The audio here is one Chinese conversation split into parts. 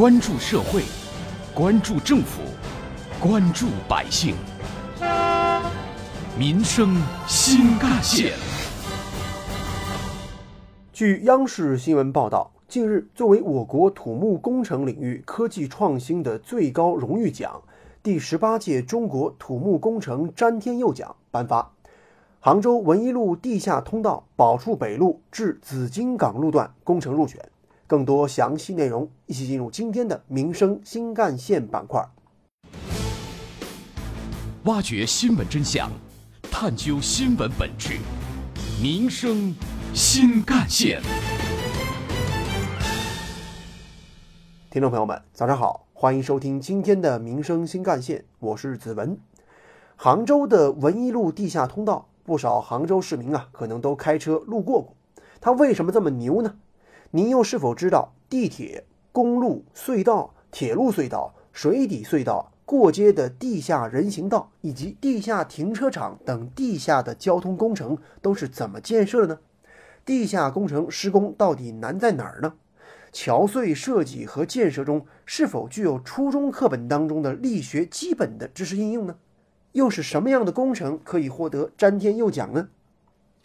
关注社会，关注政府，关注百姓，民生新干线。据央视新闻报道，近日，作为我国土木工程领域科技创新的最高荣誉奖——第十八届中国土木工程詹天佑奖颁发。杭州文一路地下通道宝树北路至紫金港路段工程入选。更多详细内容，一起进入今天的民生新干线板块。挖掘新闻真相，探究新闻本质，民生新干线。听众朋友们，早上好，欢迎收听今天的民生新干线，我是子文。杭州的文一路地下通道。不少杭州市民啊，可能都开车路过过。它为什么这么牛呢？您又是否知道地铁、公路、隧道、铁路隧道、水底隧道、过街的地下人行道以及地下停车场等地下的交通工程都是怎么建设的呢？地下工程施工到底难在哪儿呢？桥隧设计和建设中是否具有初中课本当中的力学基本的知识应用呢？又是什么样的工程可以获得詹天佑奖呢？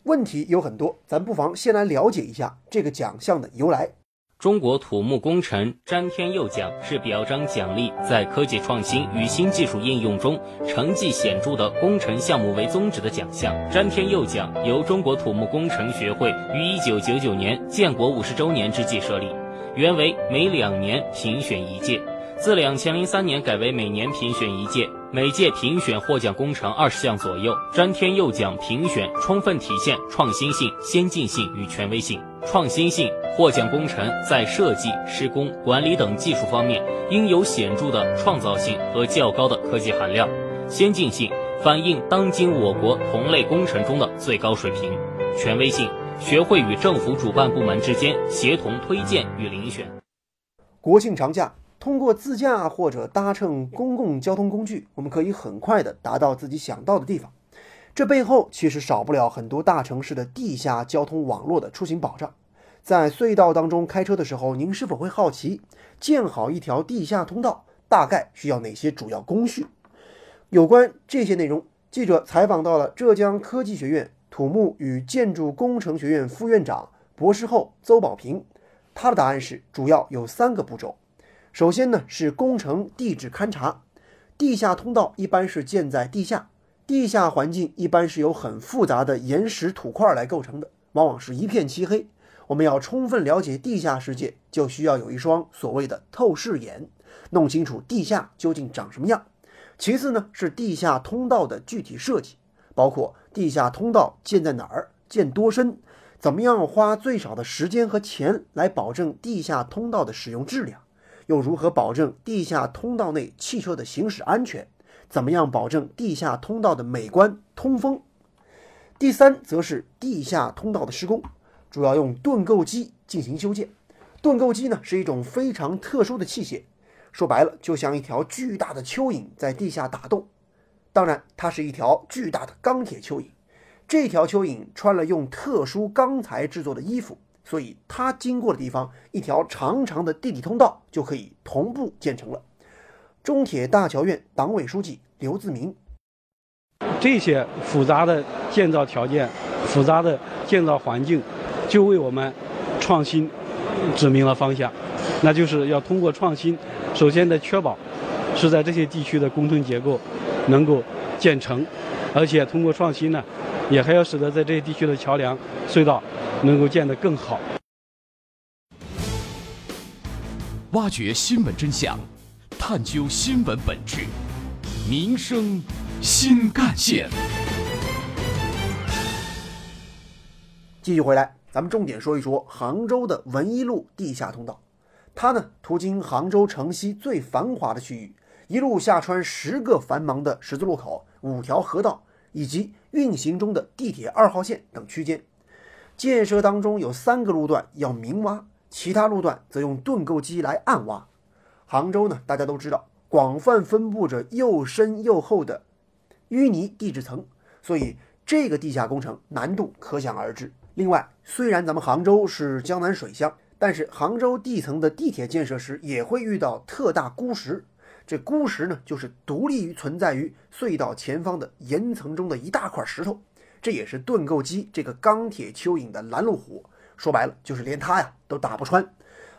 问题有很多，咱不妨先来了解一下这个奖项的由来。中国土木工程詹天佑奖是表彰奖励在科技创新与新技术应用中成绩显著的工程项目为宗旨的奖项。詹天佑奖由中国土木工程学会于一九九九年建国五十周年之际设立，原为每两年评选一届，自两千零三年改为每年评选一届。每届评选获奖工程二十项左右，詹天佑奖评选充分体现创新性、先进性与权威性。创新性，获奖工程在设计、施工、管理等技术方面应有显著的创造性和较高的科技含量；先进性，反映当今我国同类工程中的最高水平；权威性，学会与政府主办部门之间协同推荐与遴选。国庆长假。通过自驾或者搭乘公共交通工具，我们可以很快的达到自己想到的地方。这背后其实少不了很多大城市的地下交通网络的出行保障。在隧道当中开车的时候，您是否会好奇，建好一条地下通道大概需要哪些主要工序？有关这些内容，记者采访到了浙江科技学院土木与建筑工程学院副院长、博士后邹宝平，他的答案是主要有三个步骤。首先呢是工程地质勘察，地下通道一般是建在地下，地下环境一般是由很复杂的岩石土块来构成的，往往是一片漆黑。我们要充分了解地下世界，就需要有一双所谓的透视眼，弄清楚地下究竟长什么样。其次呢是地下通道的具体设计，包括地下通道建在哪儿，建多深，怎么样花最少的时间和钱来保证地下通道的使用质量。又如何保证地下通道内汽车的行驶安全？怎么样保证地下通道的美观通风？第三，则是地下通道的施工，主要用盾构机进行修建。盾构机呢，是一种非常特殊的器械，说白了，就像一条巨大的蚯蚓在地下打洞。当然，它是一条巨大的钢铁蚯蚓。这条蚯蚓穿了用特殊钢材制作的衣服。所以，它经过的地方，一条长长的地底通道就可以同步建成了。中铁大桥院党委书记刘自明，这些复杂的建造条件、复杂的建造环境，就为我们创新指明了方向。那就是要通过创新，首先得确保是在这些地区的工程结构能够建成，而且通过创新呢，也还要使得在这些地区的桥梁、隧道。能够建得更好。挖掘新闻真相，探究新闻本质，民生新干线。继续回来，咱们重点说一说杭州的文一路地下通道。它呢，途经杭州城西最繁华的区域，一路下穿十个繁忙的十字路口、五条河道以及运行中的地铁二号线等区间。建设当中有三个路段要明挖，其他路段则用盾构机来暗挖。杭州呢，大家都知道，广泛分布着又深又厚的淤泥地质层，所以这个地下工程难度可想而知。另外，虽然咱们杭州是江南水乡，但是杭州地层的地铁建设时也会遇到特大孤石。这孤石呢，就是独立于存在于隧道前方的岩层中的一大块石头，这也是盾构机这个钢铁蚯蚓的拦路虎。说白了，就是连它呀都打不穿。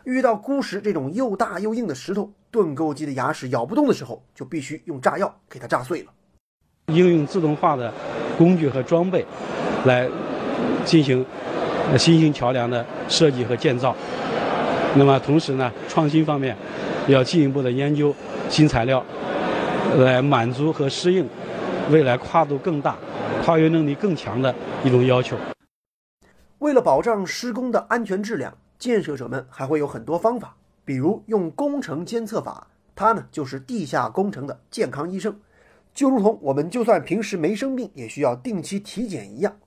遇到孤石这种又大又硬的石头，盾构机的牙齿咬不动的时候，就必须用炸药给它炸碎了。应用自动化的工具和装备，来进行新型桥梁的设计和建造。那么同时呢，创新方面要进一步的研究。新材料来满足和适应未来跨度更大、跨越能力更强的一种要求。为了保障施工的安全质量，建设者们还会有很多方法，比如用工程监测法，它呢就是地下工程的健康医生，就如同我们就算平时没生病也需要定期体检一样。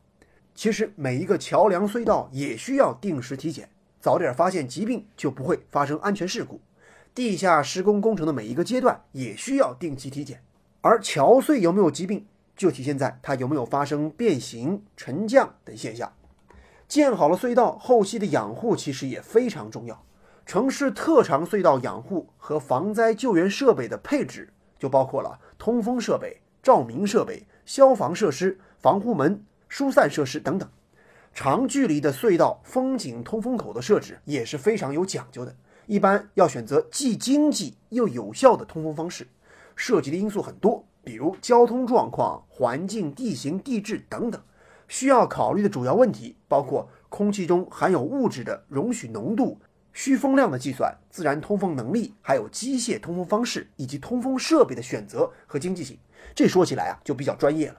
其实每一个桥梁隧道也需要定时体检，早点发现疾病，就不会发生安全事故。地下施工工程的每一个阶段也需要定期体检，而桥隧有没有疾病，就体现在它有没有发生变形、沉降等现象。建好了隧道，后期的养护其实也非常重要。城市特长隧道养护和防灾救援设备的配置，就包括了通风设备、照明设备、消防设施、防护门、疏散设施等等。长距离的隧道风景通风口的设置也是非常有讲究的。一般要选择既经济又有效的通风方式，涉及的因素很多，比如交通状况、环境、地形、地质等等。需要考虑的主要问题包括空气中含有物质的容许浓度、需风量的计算、自然通风能力，还有机械通风方式以及通风设备的选择和经济性。这说起来啊，就比较专业了。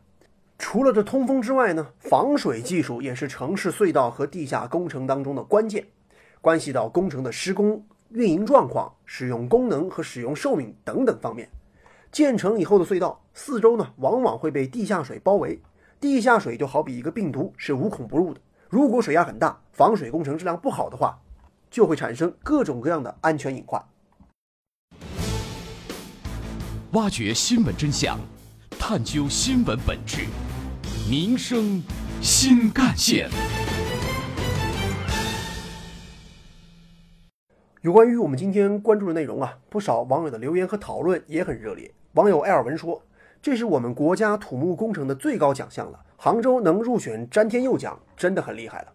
除了这通风之外呢，防水技术也是城市隧道和地下工程当中的关键，关系到工程的施工。运营状况、使用功能和使用寿命等等方面，建成以后的隧道四周呢，往往会被地下水包围。地下水就好比一个病毒，是无孔不入的。如果水压很大，防水工程质量不好的话，就会产生各种各样的安全隐患。挖掘新闻真相，探究新闻本质，民生新干线。有关于我们今天关注的内容啊，不少网友的留言和讨论也很热烈。网友艾尔文说：“这是我们国家土木工程的最高奖项了，杭州能入选詹天佑奖，真的很厉害了。”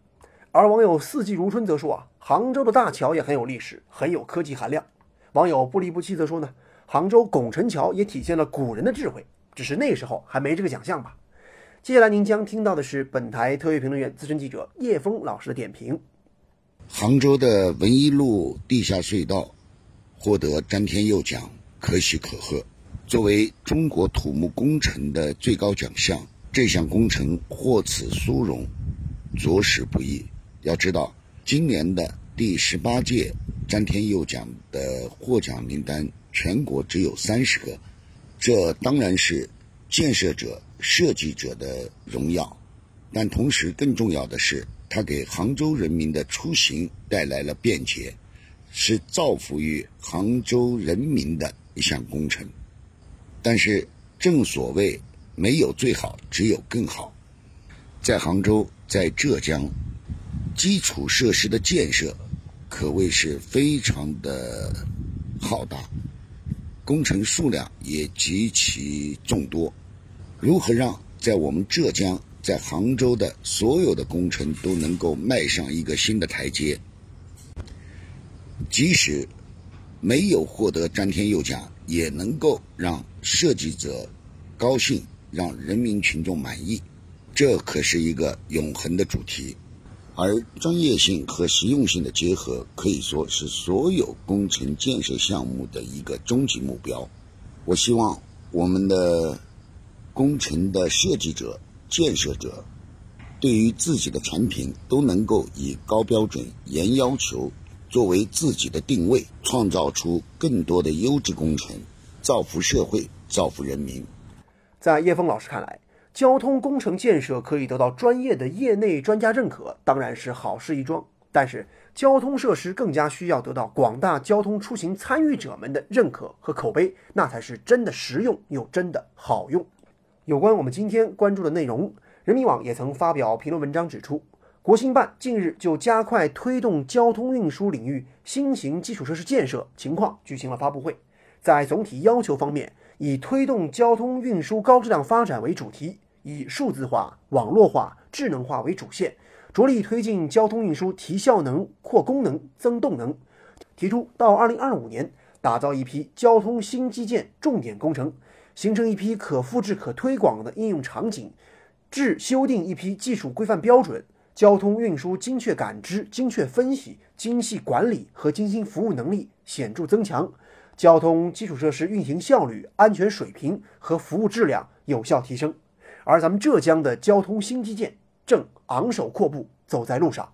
而网友四季如春则说：“啊，杭州的大桥也很有历史，很有科技含量。”网友不离不弃则说：“呢，杭州拱宸桥也体现了古人的智慧，只是那时候还没这个奖项吧。”接下来您将听到的是本台特约评论员、资深记者叶峰老师的点评。杭州的文一路地下隧道获得詹天佑奖，可喜可贺。作为中国土木工程的最高奖项，这项工程获此殊荣，着实不易。要知道，今年的第十八届詹天佑奖的获奖名单，全国只有三十个，这当然是建设者、设计者的荣耀，但同时更重要的是。它给杭州人民的出行带来了便捷，是造福于杭州人民的一项工程。但是，正所谓没有最好，只有更好。在杭州，在浙江，基础设施的建设可谓是非常的浩大，工程数量也极其众多。如何让在我们浙江？在杭州的所有的工程都能够迈上一个新的台阶，即使没有获得詹天佑奖，也能够让设计者高兴，让人民群众满意。这可是一个永恒的主题，而专业性和实用性的结合，可以说是所有工程建设项目的一个终极目标。我希望我们的工程的设计者。建设者对于自己的产品都能够以高标准、严要求作为自己的定位，创造出更多的优质工程，造福社会、造福人民。在叶峰老师看来，交通工程建设可以得到专业的业内专家认可，当然是好事一桩。但是，交通设施更加需要得到广大交通出行参与者们的认可和口碑，那才是真的实用又真的好用。有关我们今天关注的内容，人民网也曾发表评论文章指出，国新办近日就加快推动交通运输领域新型基础设施建设情况举行了发布会。在总体要求方面，以推动交通运输高质量发展为主题，以数字化、网络化、智能化为主线，着力推进交通运输提效能、扩功能、增动能。提出到2025年打造一批交通新基建重点工程，形成一批可复制、可推广的应用场景，制修订一批技术规范标准。交通运输精确感知、精确分析、精细管理和精心服务能力显著增强，交通基础设施运行效率、安全水平和服务质量有效提升。而咱们浙江的交通新基建正昂首阔步走在路上。